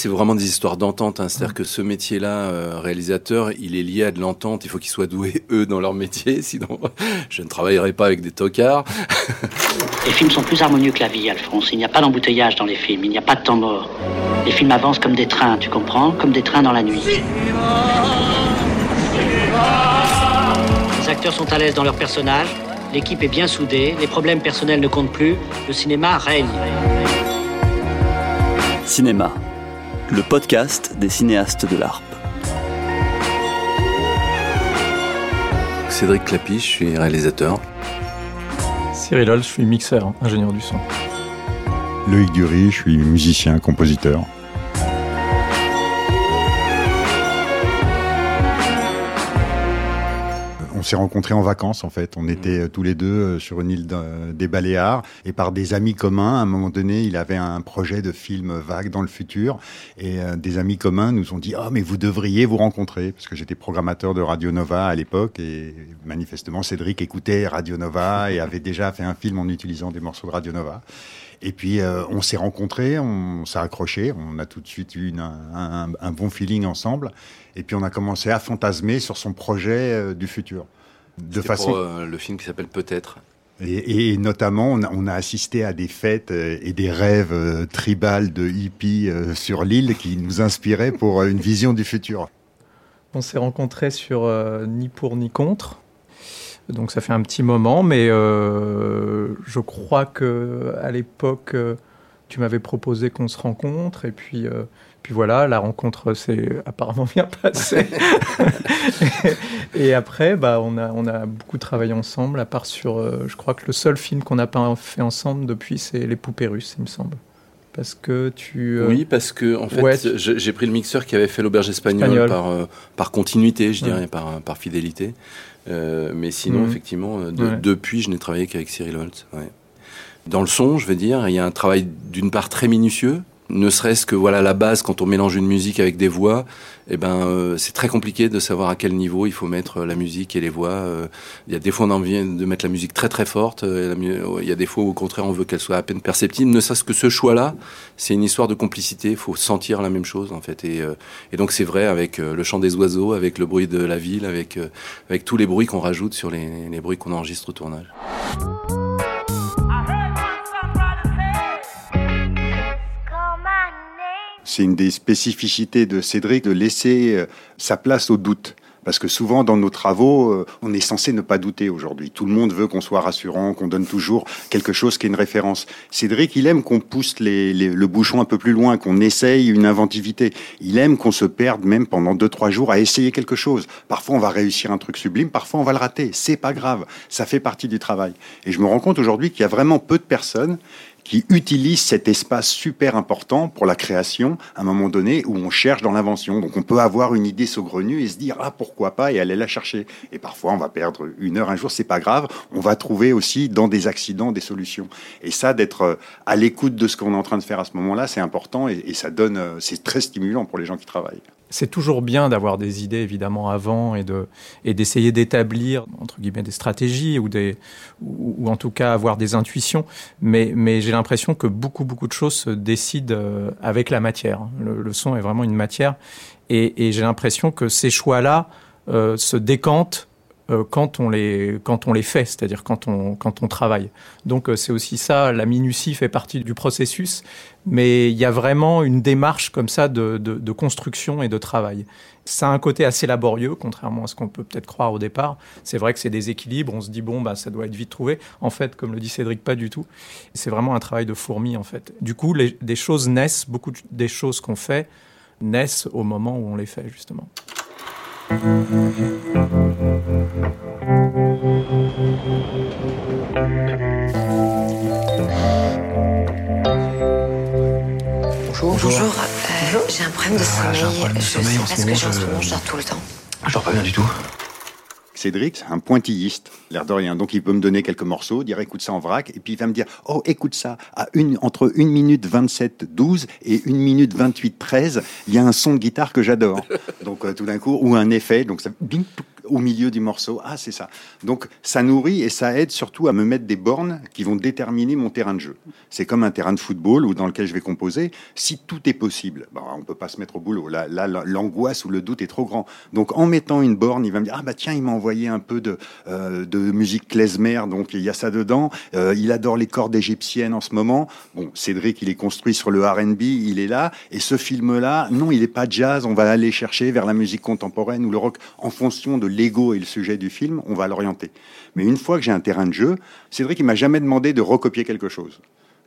c'est vraiment des histoires d'entente. Hein. C'est-à-dire que ce métier-là, euh, réalisateur, il est lié à de l'entente. Il faut qu'ils soient doués, eux, dans leur métier. Sinon, je ne travaillerai pas avec des tocards. Les films sont plus harmonieux que la vie, Alphonse. Il n'y a pas d'embouteillage dans les films. Il n'y a pas de temps mort. Les films avancent comme des trains, tu comprends? Comme des trains dans la nuit. Les acteurs sont à l'aise dans leurs personnages. L'équipe est bien soudée. Les problèmes personnels ne comptent plus. Le cinéma règne. Cinéma, le podcast des cinéastes de l'ARP. Cédric Clapy, je suis réalisateur. Cyril Hall, je suis mixeur, ingénieur du son. Loïc Dury, je suis musicien, compositeur. On s'est rencontrés en vacances en fait. On mm. était euh, tous les deux euh, sur une île des Baléares et par des amis communs. À un moment donné, il avait un projet de film vague dans le futur et euh, des amis communs nous ont dit "Ah oh, mais vous devriez vous rencontrer" parce que j'étais programmateur de Radio Nova à l'époque et manifestement Cédric écoutait Radio Nova et avait déjà fait un film en utilisant des morceaux de Radio Nova. Et puis on s'est rencontrés, on s'est accroché, on a tout de suite eu un, un, bon feeling ensemble. Et puis on a commencé à fantasmer sur son projet euh, du futur. De façon. Pour, euh, le film qui s'appelle Peut-être. Et, notamment, on a, assisté à des fêtes euh, et des rêves tribales de hippies sur l'île qui nous inspiraient pour une vision du futur. On s'est rencontrés sur Ni pour ni contre. Donc ça fait un petit moment, mais je crois que à l'époque, tu m'avais proposé qu'on se rencontre et puis puis voilà, la rencontre s'est apparemment bien passée. et, après, bah, on, a, on a beaucoup travaillé ensemble, à part sur, euh, je crois que le seul film qu'on n'a pas fait ensemble depuis, c'est Les Poupées Russes, il me semble. Parce que tu. Euh, oui, parce que en fait, j'ai pris le mixeur qui avait fait l'auberge espagnole par, euh, par continuité, je dirais, par, par fidélité. mais sinon, mhm. effectivement, depuis, je n'ai travaillé qu'avec Cyril Holt. Dans le son, je veux dire, il y a un travail d'une part très minutieux, ne serait-ce que voilà la base quand on mélange une musique avec des voix, eh ben euh, c'est très compliqué de savoir à quel niveau il faut mettre euh, la musique et les voix. Euh. Il y a des fois on a envie de mettre la musique très très forte, il y a des fois au contraire on veut qu'elle soit à peine perceptible. Ne serait-ce que ce choix-là, c'est une histoire de complicité. Il faut sentir la même chose en fait. Et, et donc c'est vrai avec le chant des oiseaux, avec le bruit de la ville, avec avec tous les bruits qu'on rajoute sur les, les bruits qu'on enregistre au tournage. C'est une des spécificités de Cédric de laisser euh, sa place au doute. Parce que souvent, dans nos travaux, euh, on est censé ne pas douter aujourd'hui. Tout le monde veut qu'on soit rassurant, qu'on donne toujours quelque chose qui est une référence. Cédric, il aime qu'on pousse le bouchon un peu plus loin, qu'on essaye une inventivité. Il aime qu'on se perde même pendant deux, trois jours à essayer quelque chose. Parfois, on va réussir un truc sublime, parfois, on va le rater. C'est pas grave. Ça fait partie du travail. Et je me rends compte aujourd'hui qu'il y a vraiment peu de personnes qui utilise cet espace super important pour la création à un moment donné où on cherche dans l'invention. Donc on peut avoir une idée saugrenue et se dire ah pourquoi pas? et aller la chercher. Et parfois on va perdre une heure, un jour, c'est pas grave. On va trouver aussi dans des accidents des solutions. Et ça, d'être euh, à l'écoute de ce qu'on est en train de faire à ce moment-là, c'est important et, et ça donne, euh, c'est très stimulant pour les gens qui travaillent c'est toujours bien d'avoir des idées évidemment avant et de et d'essayer d'établir entre guillemets des stratégies ou des ou, en tout cas avoir des intuitions mais mais j'ai l'impression que beaucoup beaucoup de choses se décident euh, avec la matière. Le, son est vraiment une matière. Et, j'ai l'impression que ces choix là euh, se décantent quand on les quand on les fait, c'est-à-dire quand on quand on travaille. Donc euh, c'est aussi ça, la minutie fait partie du processus, mais il y a vraiment une démarche comme ça de, de, de construction et de travail. Ça a un côté assez laborieux, contrairement à ce qu'on peut peut-être croire au départ. C'est vrai que c'est des équilibres. On se dit bon bah ça doit être vite trouvé. En fait, comme le dit Cédric, pas du tout. C'est vraiment un travail de fourmi en fait. Du coup, les, des choses naissent, beaucoup des choses qu'on fait naissent au moment où on les fait justement. Bonjour. Bonjour. Euh, j'ai un problème de sommeil. Ah, un problème de sommeil je sais pas ce que j'ai en ce moment, je dors tout le temps. Je dors pas bien du tout. Cédric, c'est un pointilliste, l'air de rien. Donc il peut me donner quelques morceaux, dire écoute ça en vrac, et puis il va me dire oh écoute ça, à une, entre 1 minute 27 12 et 1 minute 28 13, il y a un son de guitare que j'adore. donc euh, tout d'un coup, ou un effet, donc ça au milieu du morceau. Ah, c'est ça. Donc, ça nourrit et ça aide surtout à me mettre des bornes qui vont déterminer mon terrain de jeu. C'est comme un terrain de football ou dans lequel je vais composer. Si tout est possible, bon, on peut pas se mettre au boulot. Là, là, l'angoisse ou le doute est trop grand. Donc, en mettant une borne, il va me dire ah bah tiens, il m'a envoyé un peu de euh, de musique klezmer, donc il y a ça dedans. Euh, il adore les cordes égyptiennes en ce moment. Bon, Cédric, il est construit sur le R&B, il est là. Et ce film-là, non, il est pas jazz. On va aller chercher vers la musique contemporaine ou le rock en fonction de l'ego et le sujet du film. On va l'orienter. Mais une fois que j'ai un terrain de jeu, Cédric, il m'a jamais demandé de recopier quelque chose.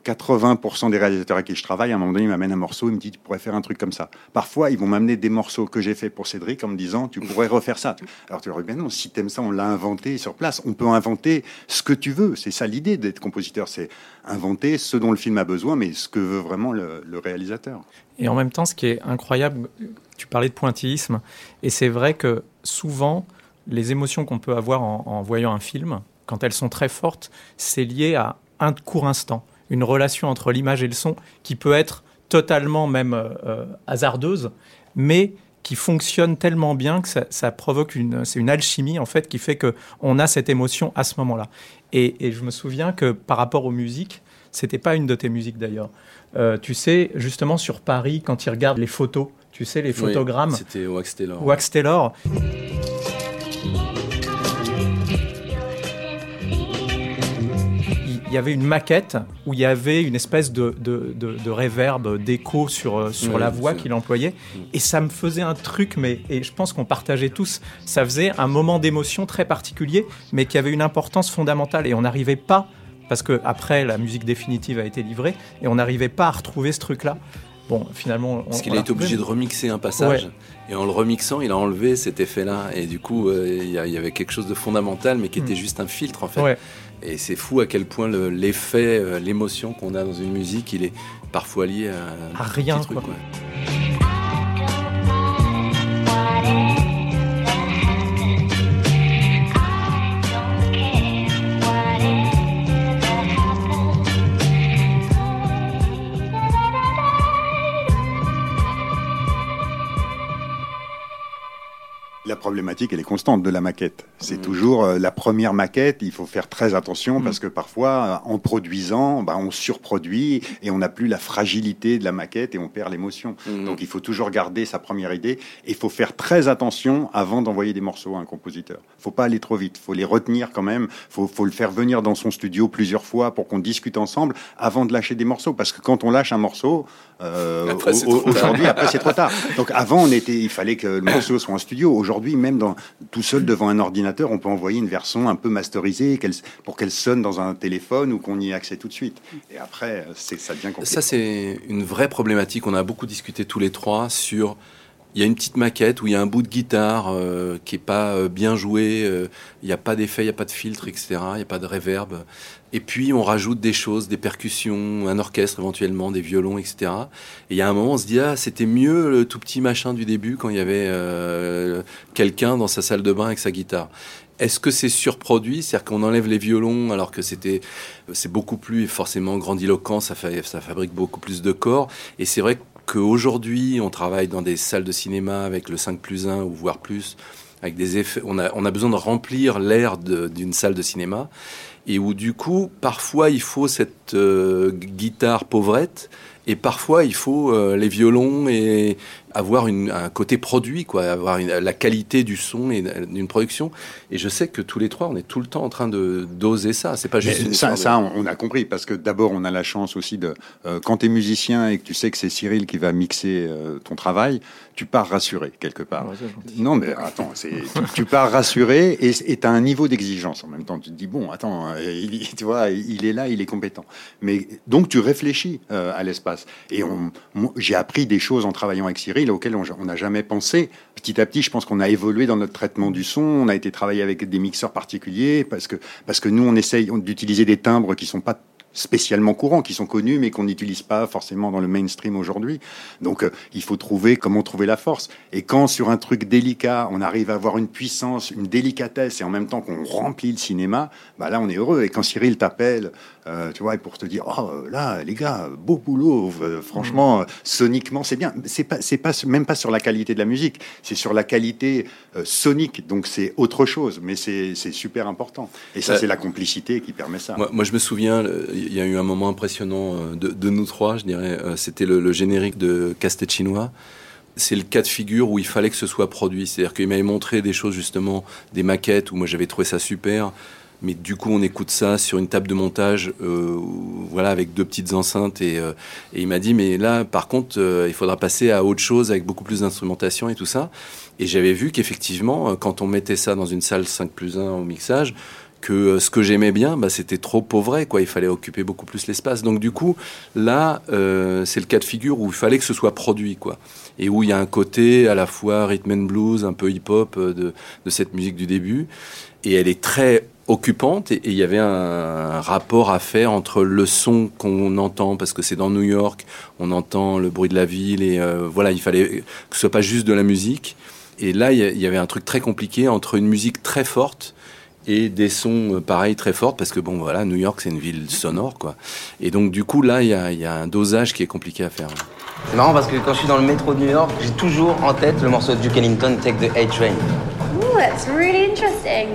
80% des réalisateurs avec qui je travaille, à un moment donné, ils m'amènent un morceau, ils me disent, tu pourrais faire un truc comme ça. Parfois, ils vont m'amener des morceaux que j'ai fait pour Cédric en me disant, tu pourrais refaire ça. Alors tu leur dis, ben non, si t'aimes ça, on l'a inventé sur place. On peut inventer ce que tu veux. C'est ça l'idée d'être compositeur, c'est inventer ce dont le film a besoin, mais ce que veut vraiment le, réalisateur. Et en même temps, ce qui est incroyable, tu parlais de pointillisme, et c'est vrai que souvent, les émotions qu'on peut avoir en, en voyant un film, quand elles sont très fortes, c'est lié à un court instant une relation entre l'image et le son qui peut être totalement même euh, euh, hasardeuse, mais qui fonctionne tellement bien que ça, provoque une, c'est une alchimie en fait qui fait que on a cette émotion à ce moment-là. Et, je me souviens que par rapport aux musiques, c'était pas une de tes musiques d'ailleurs. Euh, tu sais, justement sur Paris, quand ils regardent les photos, tu sais, les photogrammes. c'était Wax Taylor. Wax Taylor. Il y avait une maquette où il y avait une espèce de, de, de, réverb, d'écho sur, euh, sur la voix qu'il employait. Mm. Et ça me faisait un truc, mais et je pense qu'on partageait tous, ça faisait un moment d'émotion très particulier, mais qui avait une importance fondamentale. Et on n'arrivait pas, parce que après la musique définitive a été livrée, et on n'arrivait pas à retrouver ce truc-là. Bon, finalement. Parce qu'il a été obligé de remixer un passage. Et en le remixant, il a enlevé cet effet-là. Et du coup, euh, il y, avait quelque chose de fondamental, mais qui était mm. juste un filtre, en fait. Et c'est fou à quel point l'effet, euh, l'émotion qu'on a dans une musique, il est parfois lié à, à rien. Truc, quoi. Problématique, elle est constante de la maquette. C'est mm. toujours euh, la première maquette, il faut faire très attention mm. parce que parfois, euh, en produisant, bah, on surproduit et on n'a plus la fragilité de la maquette et on perd l'émotion. Mm. Donc il faut toujours garder sa première idée et il faut faire très attention avant d'envoyer des morceaux à un compositeur. faut pas aller trop vite, faut les retenir quand même, faut, faut le faire venir dans son studio plusieurs fois pour qu'on discute ensemble avant de lâcher des morceaux parce que quand on lâche un morceau, euh, aujourd'hui, après c'est trop tard. Donc avant, on était, il fallait que le morceau soit en studio. Aujourd'hui, aujourd'hui, même dans, tout seul devant un ordinateur, on peut envoyer une version un peu masterisée pour qu'elle sonne dans un téléphone ou qu'on y ait accès tout de suite. Et après, ça devient compliqué. Ça, c'est une vraie problématique. On a beaucoup discuté tous les trois sur il y a une petite maquette où il y a un bout de guitare euh, qui est pas euh, bien joué, euh, il n'y a pas d'effet, il n'y a pas de filtre, etc. Il n'y a pas de reverb. Et puis on rajoute des choses, des percussions, un orchestre éventuellement, des violons, etc. Et il y a un moment, on se dit ah c'était mieux le tout petit machin du début quand il y avait quelqu'un dans sa salle de bain avec sa guitare. Est-ce que c'est surproduit, c'est-à-dire qu'on enlève les violons alors que c'était c'est beaucoup plus forcément grandiloquent, ça, fait, ça fabrique beaucoup plus de corps. Et c'est vrai que qu'aujourd'hui, on travaille dans des salles de cinéma avec le 5 plus 1 ou voire plus, avec des effets. On a, besoin de remplir l'air d'une salle de cinéma et où du coup, parfois, il faut cette euh, guitare pauvrette et parfois, il faut euh, les violons et avoir un côté produit, quoi, avoir la qualité du son et d'une production. Et je sais que tous les trois, on est tout le temps en train de d'oser ça. C'est pas juste ça. Ça, on a compris parce que d'abord, on a la chance aussi de euh, quand tu es musicien et que tu sais que c'est Cyril qui va mixer euh, ton travail, tu pars rassuré quelque part. non, mais attends, tu, tu, pars rassuré et tu as un niveau d'exigence en même temps. Tu te dis bon, attends, il, tu vois, il est là, il est compétent. Mais donc tu réfléchis à l'espace et j'ai appris des choses en travaillant avec Cyril auxquelles on n'a jamais pensé. Petit à petit, je pense qu'on a évolué dans notre traitement du son. On a été travailler avec des mixeurs particuliers parce que, parce que nous, on essaye d'utiliser des timbres qui sont pas spécialement courants, qui sont connus mais qu'on n'utilise pas forcément dans le mainstream aujourd'hui. Donc euh, il faut trouver comment trouver la force. Et quand sur un truc délicat, on arrive à avoir une puissance, une délicatesse et en même temps qu'on remplit le cinéma, bah là on est heureux. Et quand Cyril t'appelle, euh, tu vois, pour te dire oh là les gars, beau boulot, euh, franchement, mmh. soniquement c'est bien. C'est pas c'est pas même pas sur la qualité de la musique, c'est sur la qualité sonique. Donc c'est autre chose, mais c'est super important. Et ça c'est la complicité qui permet ça. Moi, moi je me souviens il y a eu un moment impressionnant euh, de, nous trois, je dirais. Euh, c'était le, générique de Castet chinois. C'est le cas de figure où il fallait que ce soit produit. C'est-à-dire qu'il m'avait montré des choses, justement, des maquettes où moi j'avais trouvé ça super. Mais du coup, on écoute ça sur une table de montage, euh, voilà, avec deux petites enceintes. Et, et il m'a dit, mais là, par contre, il faudra passer à autre chose avec beaucoup plus d'instrumentation et tout ça. Et j'avais vu qu'effectivement, quand on mettait ça dans une salle 5 plus 1 au mixage, que euh, ce que j'aimais bien, bah, c'était trop pauvre, quoi. Il fallait occuper beaucoup plus l'espace. Donc du coup, là, euh, c'est le cas de figure où il fallait que ce soit produit, quoi. Et où il y a un côté à la fois rhythm and blues, un peu hip-hop euh, de, de cette musique du début. Et elle est très occupante et il y avait un, rapport à faire entre le son qu'on entend parce que c'est dans New York, on entend le bruit de la ville et voilà, il fallait que ce soit pas juste de la musique. Et là, il y avait un truc très compliqué entre une musique très forte et des sons euh, pareils très forts parce que bon voilà New York c'est une ville sonore quoi. Et donc du coup là il y a, y a, un dosage qui est compliqué à faire. C'est marrant parce que quand je suis dans le métro de New York j'ai toujours en tête le morceau de Duke Ellington Take the A Train Ooh, that's really interesting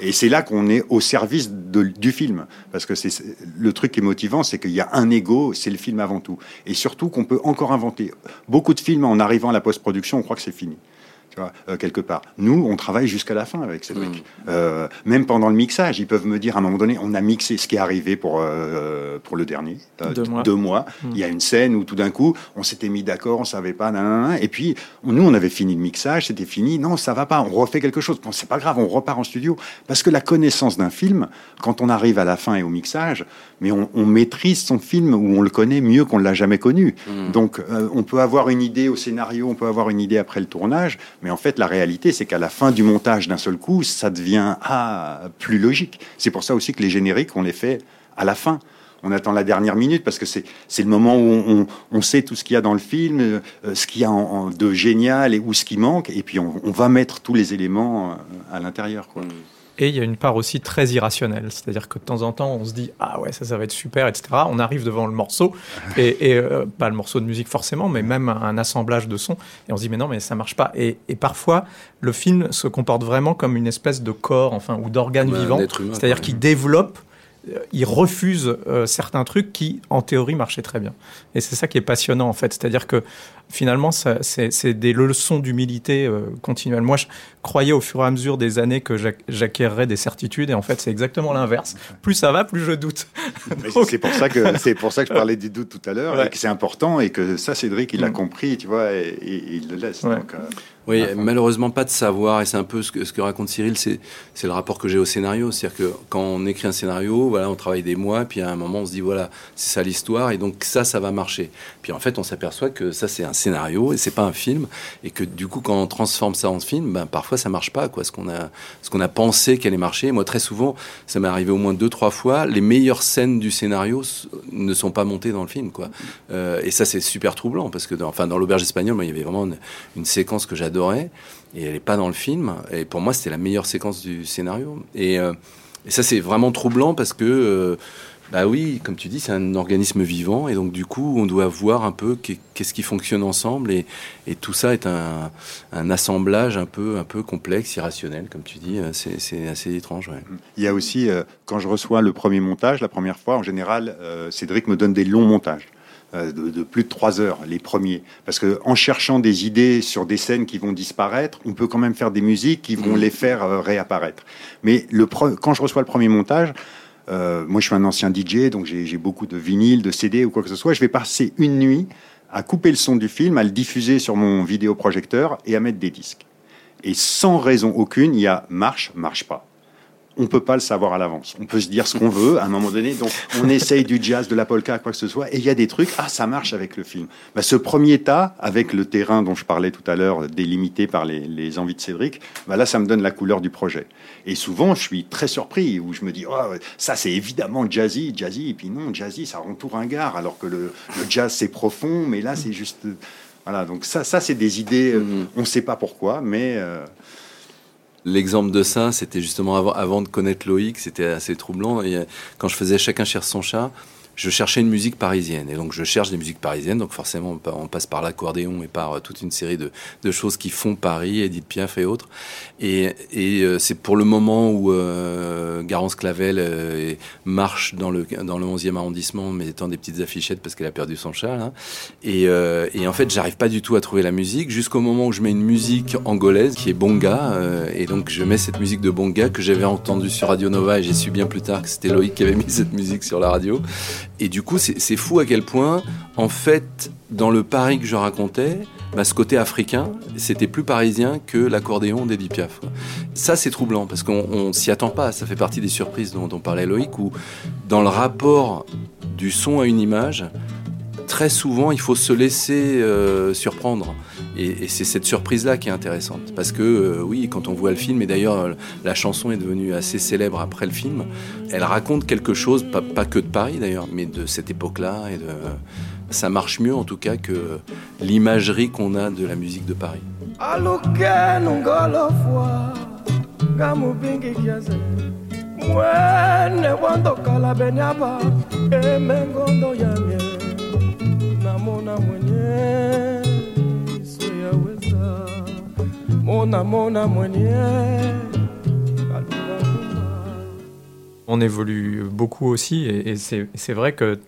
Et c'est là qu'on est au service du film. Parce que c'est le truc qui est motivant, c'est qu'il y a un ego, c'est le film avant tout. Et surtout qu'on peut encore inventer. Beaucoup de films, en arrivant à la post-production, on croit que c'est fini tu vois, euh, quelque part. Nous, on travaille jusqu'à la fin avec. Mm. Euh, même pendant le mixage, ils peuvent me dire à un moment donné, on a mixé ce qui est arrivé pour, euh, pour le dernier, deux mois. Mm. Il y a une scène où tout d'un coup, on s'était mis d'accord, on savait pas, et puis nous, on avait fini le mixage, c'était fini, non, ça va pas, on refait quelque chose. Bon, c'est pas grave, on repart en studio. Parce que la connaissance d'un film, quand on arrive à la fin et au mixage, mais on, maîtrise son film ou on le connaît mieux qu'on ne l'a jamais connu. Mm. Donc, on peut avoir une idée au scénario, on peut avoir une idée après le tournage, mais en fait, la réalité, c'est qu'à la fin du montage d'un seul coup, ça devient ah, plus logique. C'est pour ça aussi que les génériques, on les fait à la fin. On attend la dernière minute parce que c'est le moment où on, sait tout ce qu'il y a dans le film, euh, ce qu'il y a de génial et où ce qui manque, et puis on, va mettre tous les éléments euh, à l'intérieur. Et il y a une part aussi très irrationnelle, c'est-à-dire que de temps en temps, on se dit ah ouais ça ça va être super, etc. On arrive devant le morceau et, euh, pas le morceau de musique forcément, mais même un assemblage de sons et on se dit mais non mais ça marche pas. Et, parfois le film se comporte vraiment comme une espèce de corps, enfin ou d'organe vivant, c'est-à-dire qu'il développe euh, il refuse euh, certains trucs qui, en théorie, marchaient très bien. Et c'est ça qui est passionnant, en fait. C'est-à-dire que finalement, c'est des leçons d'humilité euh, continuelle. Moi, je croyais au fur et à mesure des années que j'acquerrais des certitudes, et en fait, c'est exactement l'inverse. Plus ça va, plus je doute. C'est pour ça que c'est pour ça que je parlais des doutes tout à l'heure, et que c'est important, et que ça, Cédric, il l'a mm. compris, tu vois, et, il le laisse. Donc, oui, malheureusement pas de savoir, et c'est un peu ce que, ce que raconte Cyril, c'est le rapport que j'ai au scénario. C'est-à-dire que quand on écrit un scénario, voilà, on travaille des mois, puis à un moment on se dit voilà, c'est ça l'histoire, et donc ça, ça va marcher. Puis en fait, on s'aperçoit que ça c'est un scénario et c'est pas un film, et que du coup, quand on transforme ça en film, ben, parfois ça marche pas, quoi. Ce qu'on a, ce qu'on a pensé qu'elle allait marcher. Moi, très souvent, ça m'est arrivé au moins deux, trois fois, les meilleures scènes du scénario ne sont pas montées dans le film, quoi. Euh, et ça, c'est super troublant parce que, dans, enfin, dans l'auberge espagnole, moi, il y avait vraiment une, une séquence que j'adore et elle n'est pas dans le film. Et pour moi, c'était la meilleure séquence du scénario. Et, euh, ça, c'est vraiment troublant parce que, euh, bah oui, comme tu dis, c'est un organisme vivant et donc du coup, on doit voir un peu qu'est-ce qui fonctionne ensemble et, tout ça est un, assemblage un peu, un peu complexe, irrationnel, comme tu dis. Euh, c'est assez étrange. Il y a aussi, quand je reçois le premier montage, la première fois, en général, Cédric me donne des longs montages. Euh, de, plus de trois heures, les premiers. Parce que en cherchant des idées sur des scènes qui vont disparaître, on peut quand même faire des musiques qui vont les faire euh, réapparaître. Mais le quand je reçois le premier montage, euh, moi je suis un ancien DJ, donc j'ai beaucoup de vinyles, de CD ou quoi que ce soit. Je vais passer une nuit à couper le son du film, à le diffuser sur mon vidéoprojecteur et à mettre des disques. Et sans raison aucune, il y a marche, marche pas on peut pas le savoir à l'avance. On peut se dire ce qu'on veut à un moment donné. Donc, on essaye du jazz, de la polka, quoi que ce soit, et il y a des trucs. Ah, ça marche avec le film. Bah, ce premier tas, avec le terrain dont je parlais tout à l'heure, délimité par les, envies de Cédric, bah là, ça me donne la couleur du projet. Et souvent, je suis très surpris où je me dis, oh, ça, c'est évidemment jazzy, jazzy. Et puis non, jazzy, ça rend tout ringard, alors que le, jazz c'est profond, mais là, c'est juste. Voilà. Donc ça, ça, c'est des idées. Mm-hmm. On ne sait pas pourquoi, mais. Euh, L'exemple de ça, c'était justement avant, de connaître Loïc, c'était assez troublant. Et quand je faisais Chacun cherche son chat, je cherchais une musique parisienne. Et donc, je cherche des musiques parisiennes. Donc, forcément, on passe par l'accordéon et par euh, toute une série de, de, choses qui font Paris, Edith Piaf et autres. Et, et euh, c'est pour le moment où euh, Garance Clavel euh, marche dans le, dans le 11e arrondissement, mais étant des petites affichettes parce qu'elle a perdu son chat. Là. Et, et en fait, j'arrive pas du tout à trouver la musique jusqu'au moment où je mets une musique angolaise qui est Bonga. et donc, je mets cette musique de Bonga que j'avais entendue sur Radio Nova et j'ai su bien plus tard que c'était Loïc qui avait mis cette musique sur la radio. Et du coup, c'est fou à quel point, en fait, dans le Paris que je racontais, bah, ce côté africain, c'était plus parisien que l'accordéon d'Eddie Piaf. Ça, c'est troublant parce qu'on s'y attend pas. Ça fait partie des surprises dont, dont parlait Loïc, où dans le rapport du son à une image, très souvent, il faut se laisser euh, surprendre. Et, c'est cette surprise-là qui est intéressante. Parce que, euh, oui, quand on voit le film, et d'ailleurs, la chanson est devenue assez célèbre après le film, elle raconte quelque chose, pas, que de Paris d'ailleurs, mais de cette époque-là. Et ça marche mieux en tout cas que l'imagerie qu'on a de la musique de Paris. On évolue beaucoup aussi et, c'est vrai que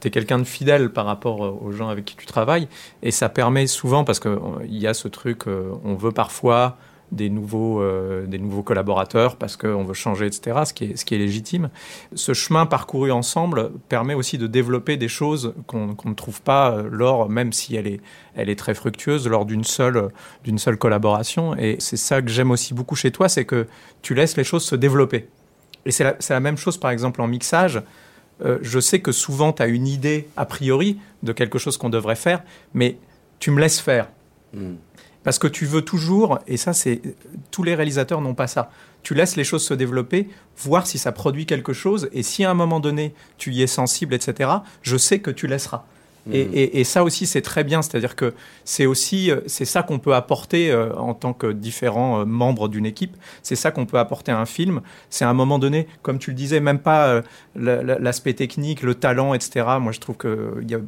tu es quelqu'un de fidèle par rapport aux gens avec qui tu travailles et ça permet souvent parce qu'il y a ce truc, euh, on veut parfois des nouveaux, euh, des nouveaux collaborateurs parce qu'on veut changer, etc., ce qui, est, ce qui est légitime. Ce chemin parcouru ensemble permet aussi de développer des choses qu'on ne trouve pas euh, lors, même si elle est, elle est très fructueuse, lors d'une seule, seule collaboration. Et c'est ça que j'aime aussi beaucoup chez toi, c'est que tu laisses les choses se développer. Et c'est la, la, même chose, par exemple, en mixage. Euh, je sais que souvent, tu as une idée a priori de quelque chose qu'on devrait faire, mais tu me laisses faire. Hmm. Parce que tu veux toujours, et ça, c'est tous les réalisateurs n'ont pas ça. Tu laisses les choses se développer, voir si ça produit quelque chose, et si à un moment donné tu y es sensible, etc. Je sais que tu laisseras. Et, mhm. et, ça aussi, c'est très bien. C'est-à-dire que c'est aussi, euh, c'est ça qu'on peut apporter euh, en tant que différents euh, membres d'une équipe. C'est ça qu'on peut apporter à un film. C'est à un moment donné, comme tu le disais, même pas l'aspect technique, le talent, etc. Moi, je trouve que y a,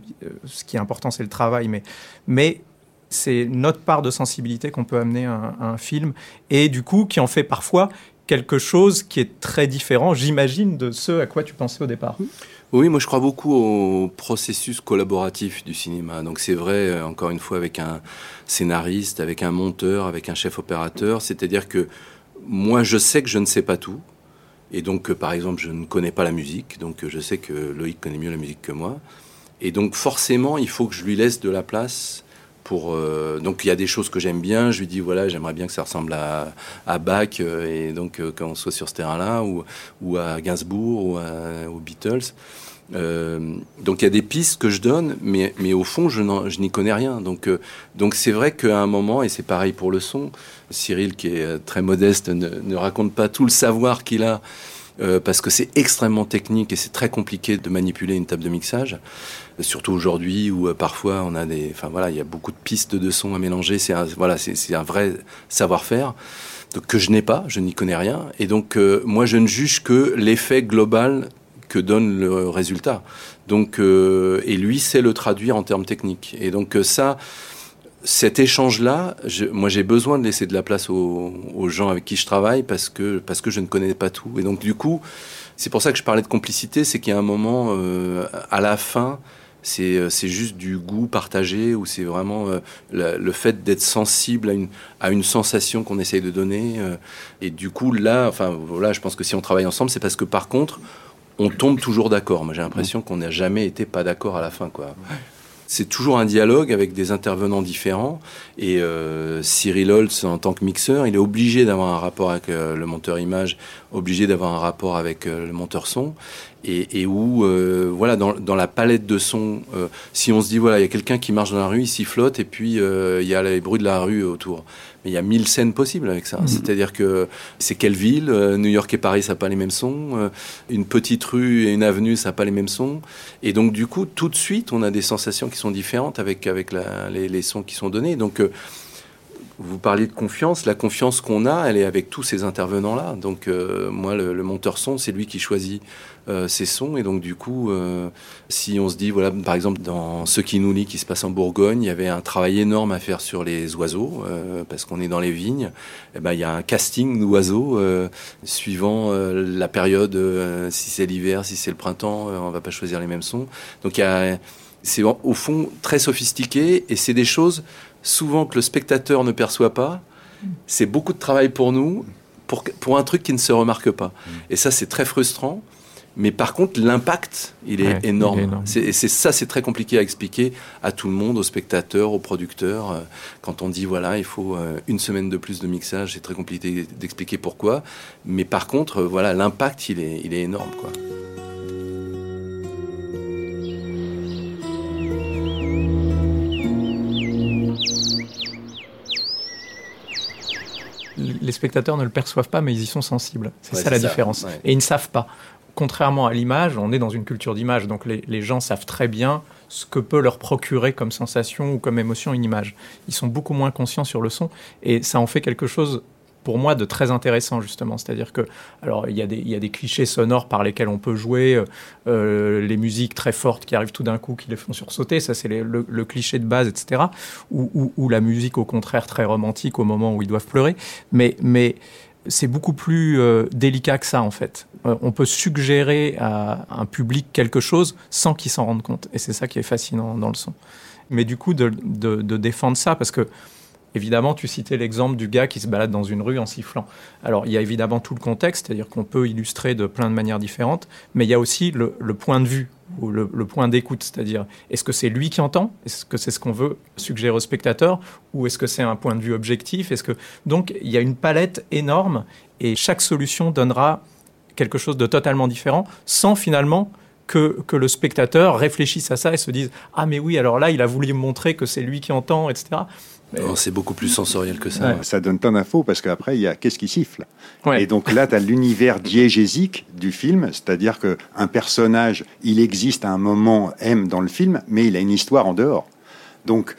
ce qui est important, c'est le travail. Mais, mais c'est notre part de sensibilité qu'on peut amener à, un film et du coup qui en fait parfois quelque chose qui est très différent, j'imagine, de ce à quoi tu pensais au départ. Oui, moi je crois beaucoup au processus collaboratif du cinéma. Donc c'est vrai, euh, encore une fois, avec un scénariste, avec un monteur, avec un chef opérateur. C'est-à-dire que moi je sais que je ne sais pas tout. Et donc, par exemple, je ne connais pas la musique. Donc je sais que Loïc connaît mieux la musique que moi. Et donc forcément, il faut que je lui laisse de la place euh, donc il y a des choses que j'aime bien. Je lui dis voilà, j'aimerais bien que ça ressemble à, à Bach euh, et donc euh, quand on soit sur ce terrain-là ou, ou à Gainsbourg ou aux Beatles. donc il y a des pistes que je donne, mais, mais au fond je n'y connais rien. Donc donc c'est vrai qu'à un moment et c'est pareil pour le son. Cyril qui est très modeste ne raconte pas tout le savoir qu'il a. parce que c'est extrêmement technique et c'est très compliqué de manipuler une table de mixage surtout aujourd'hui où euh, parfois on a des, enfin voilà, il y a beaucoup de pistes de son à mélanger. C'est un, voilà, c'est un vrai savoir-faire que je n'ai pas, je n'y connais rien, et donc euh, moi je ne juge que l'effet global que donne le résultat. Donc euh, et lui sait le traduire en termes techniques. Et donc ça, cet échange-là, moi j'ai besoin de laisser de la place aux, aux, gens avec qui je travaille parce que parce que je ne connais pas tout. Et donc du coup, c'est pour ça que je parlais de complicité, c'est qu'il y a un moment à la fin euh, c'est juste du goût partagé ou c'est vraiment euh, le fait d'être sensible à une, à une sensation qu'on essaye de donner. Euh, et du coup, là, enfin, voilà, je pense que si on travaille ensemble, c'est parce que par contre, on tombe toujours d'accord. Moi, j'ai l'impression qu'on n'a jamais été pas d'accord à la fin, quoi. C'est toujours un dialogue avec des intervenants différents. Et Cyril Holtz, en tant que mixeur, il est obligé d'avoir un rapport avec le monteur image obligé d'avoir un rapport avec le monteur son et, et où, voilà, dans, dans, la palette de sons, si on se dit, voilà, il y a quelqu'un qui marche dans la rue, il sifflote, et puis il y a les bruits de la rue autour. Mais il y a mille scènes possibles avec ça. Mmh. C'est-à-dire que c'est quelle ville New York et Paris, ça n'a pas les mêmes sons. une petite rue et une avenue, ça n'a pas les mêmes sons. Et donc, du coup, tout de suite, on a des sensations qui sont différentes avec, avec la, les, les, sons qui sont donnés. Donc, vous parliez de confiance. La confiance qu'on a, elle est avec tous ces intervenants-là. Donc, euh, moi, le, monteur son, c'est lui qui choisit euh, ses sons. Et donc, du coup, euh, si on se dit, voilà, par exemple, dans Ce qui nous lie, qui se passe en Bourgogne, il y avait un travail énorme à faire sur les oiseaux, parce qu'on est dans les vignes. Et eh ben, il y a un casting d'oiseaux suivant la période, si c'est l'hiver, si c'est le printemps, on va pas choisir les mêmes sons. Donc, il y a c'est au fond très sophistiqué et c'est des choses souvent que le spectateur ne perçoit pas. C'est beaucoup de travail pour nous, pour, pour un truc qui ne se remarque pas. Mm. Et ça, c'est très frustrant. Mais par contre, l'impact, il est énorme. C'est, ça, c'est très compliqué à expliquer à tout le monde, aux spectateurs, aux producteurs. Euh, quand on dit voilà, il faut euh, une semaine de plus de mixage, c'est très compliqué d'expliquer pourquoi. Mais par contre, euh, voilà, l'impact, il est, il est énorme, quoi. Les spectateurs ne le perçoivent pas, mais ils y sont sensibles. C'est ça la différence. Et ils ne savent pas. Contrairement à l'image, on est dans une culture d'image, donc les, gens savent très bien ce que peut leur procurer comme sensation ou comme émotion une image. Ils sont beaucoup moins conscients sur le son, et ça en fait quelque chose pour moi de très intéressant justement. C'est-à-dire que, alors il y, a des, il y, a des clichés sonores par lesquels on peut jouer, euh, euh, les musiques très fortes qui arrivent tout d'un coup, qui les font sursauter, ça c'est le, le, cliché de base, etc. Ou, ou, la musique au contraire très romantique au moment où ils doivent pleurer. Mais, mais c'est beaucoup plus euh, délicat que ça en fait. on peut suggérer à un public quelque chose sans qu'il s'en rende compte. Et c'est ça qui est fascinant dans le son. Mais du coup, de, de, de défendre ça, parce que Évidemment, tu citais l'exemple du gars qui se balade dans une rue en sifflant. Alors, il y a évidemment tout le contexte, c'est-à-dire qu'on peut illustrer de plein de manières différentes, mais il y a aussi le, point de vue ou le, point d'écoute, c'est-à-dire est-ce que c'est lui qui entend, est-ce que c'est ce qu'on veut suggérer au spectateur, ou est-ce que c'est un point de vue objectif, donc il y a une palette énorme et chaque solution donnera quelque chose de totalement différent, sans finalement que, que, le spectateur réfléchisse à ça et se dise Ah, mais oui, alors là, il a voulu montrer que c'est lui qui entend, etc. C'est beaucoup plus sensoriel que ça. Ça donne plein d'infos parce qu'après, il y a qu'est-ce qui siffle. Et donc là, tu as l'univers diégésique du film, c'est-à-dire qu'un personnage, il existe à un moment M dans le film, mais il a une histoire en dehors. Donc,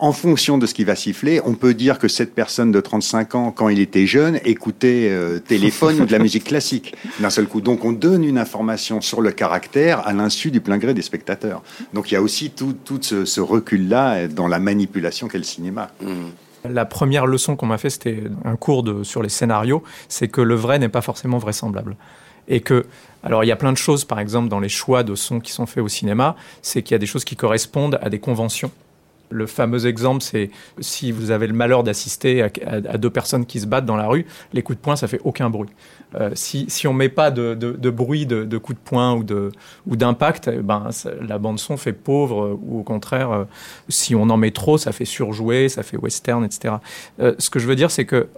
en fonction de ce qui va siffler, on peut dire que cette personne de 35 ans, quand il était jeune, écoutait euh, téléphone ou de la musique classique d'un seul coup. Donc on donne une information sur le caractère à l'insu du plein gré des spectateurs. Donc il y a aussi tout, ce, recul-là dans la manipulation qu'est le cinéma. Mmh. La première leçon qu'on m'a fait, c'était un cours sur les scénarios, c'est que le vrai n'est pas forcément vraisemblable. Et que, alors il y a plein de choses, par exemple, dans les choix de sons qui sont faits au cinéma, c'est qu'il y a des choses qui correspondent à des conventions le fameux exemple, c'est si vous avez le malheur d'assister à, deux personnes qui se battent dans la rue, les coups de poing, ça fait aucun bruit. Euh, si, on met pas de, bruit de, coups de poing ou d'impact, eh ben la bande son fait pauvre ou au contraire, euh, si on en met trop, ça fait surjouer, ça fait western, etc. Euh, ce que je veux dire, c'est que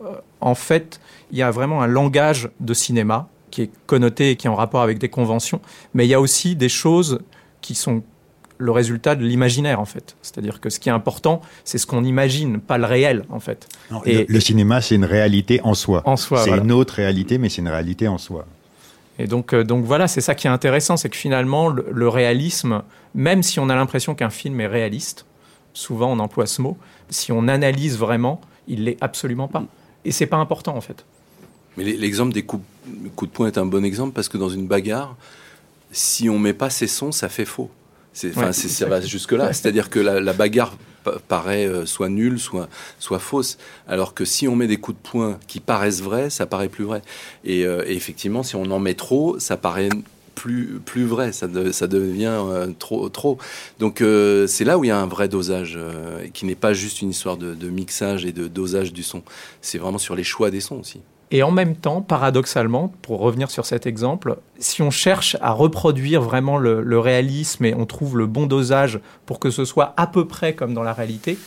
en fait, il y a vraiment un langage de cinéma qui est connoté et qui est en rapport avec des conventions, mais il y a aussi des choses qui sont le résultat de l'imaginaire en fait. C'est-à-dire que ce qui est important, c'est ce qu'on imagine, pas le réel en fait. et, le, cinéma, c'est une réalité en soi. En soi. C'est une autre réalité, mais c'est une réalité en soi. Et donc, euh, donc voilà, c'est ça qui est intéressant, c'est que finalement, le, réalisme, même si on a l'impression qu'un film est réaliste, souvent on emploie ce mot, si on analyse vraiment, il l'est absolument pas. Et c'est pas important en fait. Mais l'exemple des coups, coups de poing est un bon exemple parce que dans une bagarre, si on met pas ces sons, ça fait faux. Enfin, ça va jusque-là. C'est-à-dire que la, bagarre paraît euh, soit nulle, soit, soit fausse. Alors que si on met des coups de poing qui paraissent vrais, ça paraît plus vrai. Et, euh, effectivement, si on en met trop, ça paraît plus, plus vrai, ça, ça devient euh, trop, trop. Donc c'est là où il y a un vrai dosage, qui n'est pas juste une histoire de, de mixage et de dosage du son. C'est vraiment sur les choix des sons aussi. Et en même temps, paradoxalement, pour revenir sur cet exemple, si on cherche à reproduire vraiment le, réalisme et on trouve le bon dosage pour que ce soit à peu près comme dans la réalité,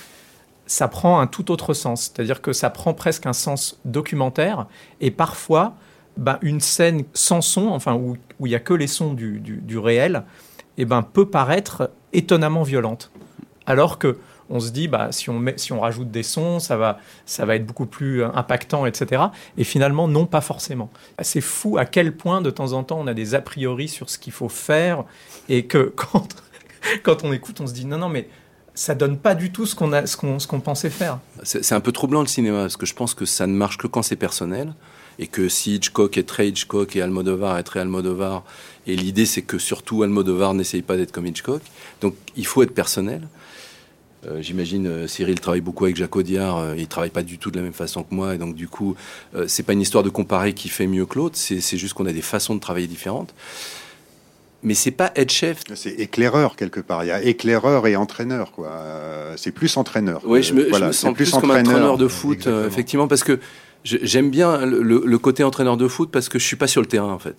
ça prend un tout autre sens. C'est-à-dire que ça prend presque un sens documentaire et parfois ben, une scène sans son, enfin où il n'y a que les sons du, du, réel, eh ben, peut paraître étonnamment violente. Alors que on se dit, bah, si, on rajoute des sons, ça va, être beaucoup plus impactant, etc. Et finalement, non, pas forcément. C'est fou à quel point, de temps en temps, on a des a priori sur ce qu'il faut faire, et que quand, on écoute, on se dit, non, non, mais ça donne pas du tout ce qu'on, ce qu'on pensait faire. C'est un peu troublant le cinéma parce que je pense que ça ne marche que quand c'est personnel et que si Hitchcock est très Hitchcock et Almodovar est très Almodovar et l'idée c'est que surtout Almodovar n'essaye pas d'être comme Hitchcock, donc il faut être personnel. Euh, j'imagine euh, Cyril travaille beaucoup avec Jacques Audiard, euh, il travaille pas du tout de la même façon que moi, et donc du coup, c'est pas une histoire de comparer qui fait mieux que l'autre, c'est juste qu'on a des façons de travailler différentes mais c'est pas être chef. C'est éclaireur quelque part. Il y a éclaireur et entraîneur, quoi. C'est plus entraîneur. Oui, je me, je me sens plus, comme entraîneur de foot, euh, effectivement, parce que j'aime bien le, le, côté entraîneur de foot parce que je suis pas sur le terrain en fait.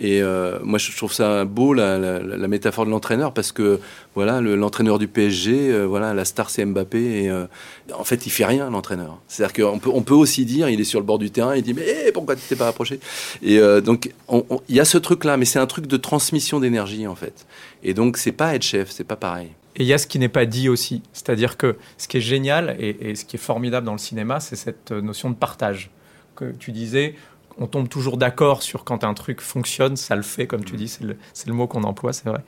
Et euh, moi, je trouve ça beau la, métaphore de l'entraîneur parce que voilà, l'entraîneur du PSG, euh, voilà, la star c'est Mbappé et euh, en fait, il fait rien l'entraîneur. C'est-à-dire qu'on peut, aussi dire, il est sur le bord du terrain, il dit mais eh, pourquoi tu t'es pas approché Et donc, il y a ce truc-là, mais c'est un truc de transmission d'énergie en fait. Et donc, c'est pas être chef, c'est pas pareil. Et il y a ce qui n'est pas dit aussi, c'est-à-dire que ce qui est génial et ce qui est formidable dans le cinéma, c'est cette notion de partage que tu disais on tombe toujours d'accord sur quand un truc fonctionne, ça le fait, comme tu mm. dis, c'est le, mot qu'on emploie, c'est vrai.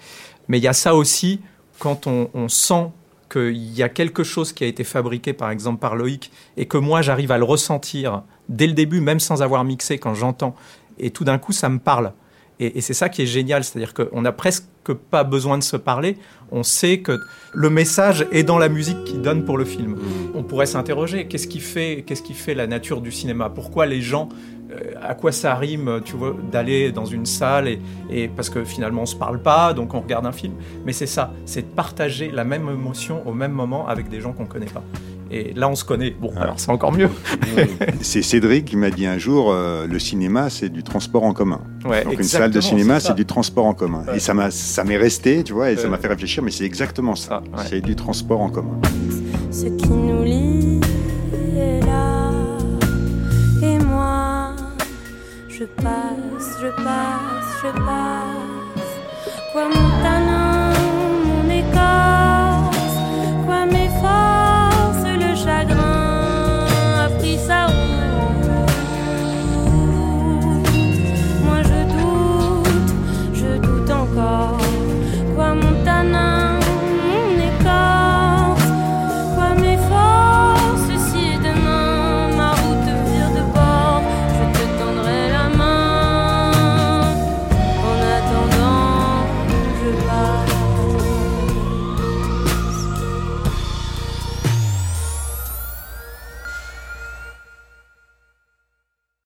Mais il y a ça aussi quand on, sent qu'il y a quelque chose qui a été fabriqué, par exemple, par Loïc, et que moi, j'arrive à le ressentir dès le début, même sans avoir mixé, quand j'entends. Et tout d'un coup, ça me parle. Et, c'est ça qui est génial, c'est-à-dire qu'on n'a presque pas besoin de se parler. On sait que le message est dans la musique qui donne pour le film. Mm. On pourrait s'interroger qu'est-ce qui fait, qu'est-ce qui fait la nature du cinéma? Pourquoi les gens à quoi ça rime, tu vois, d'aller dans une salle et, parce que finalement on se parle pas, donc on regarde un film. Mais c'est ça, c'est de partager la même émotion au même moment avec des gens qu'on connaît pas. Et là, on se connaît. Bon, alors c'est encore mieux. c'est Cédric qui m'a dit un jour euh, le cinéma, c'est du transport en commun. Donc une salle de cinéma, c'est du transport en commun. Et ça m'a, ça m'est resté, tu vois, et ça m'a fait réfléchir. Mais c'est exactement ça. C'est du transport en commun. Ce qui nous lie je passe, je passe, je passe. Quoi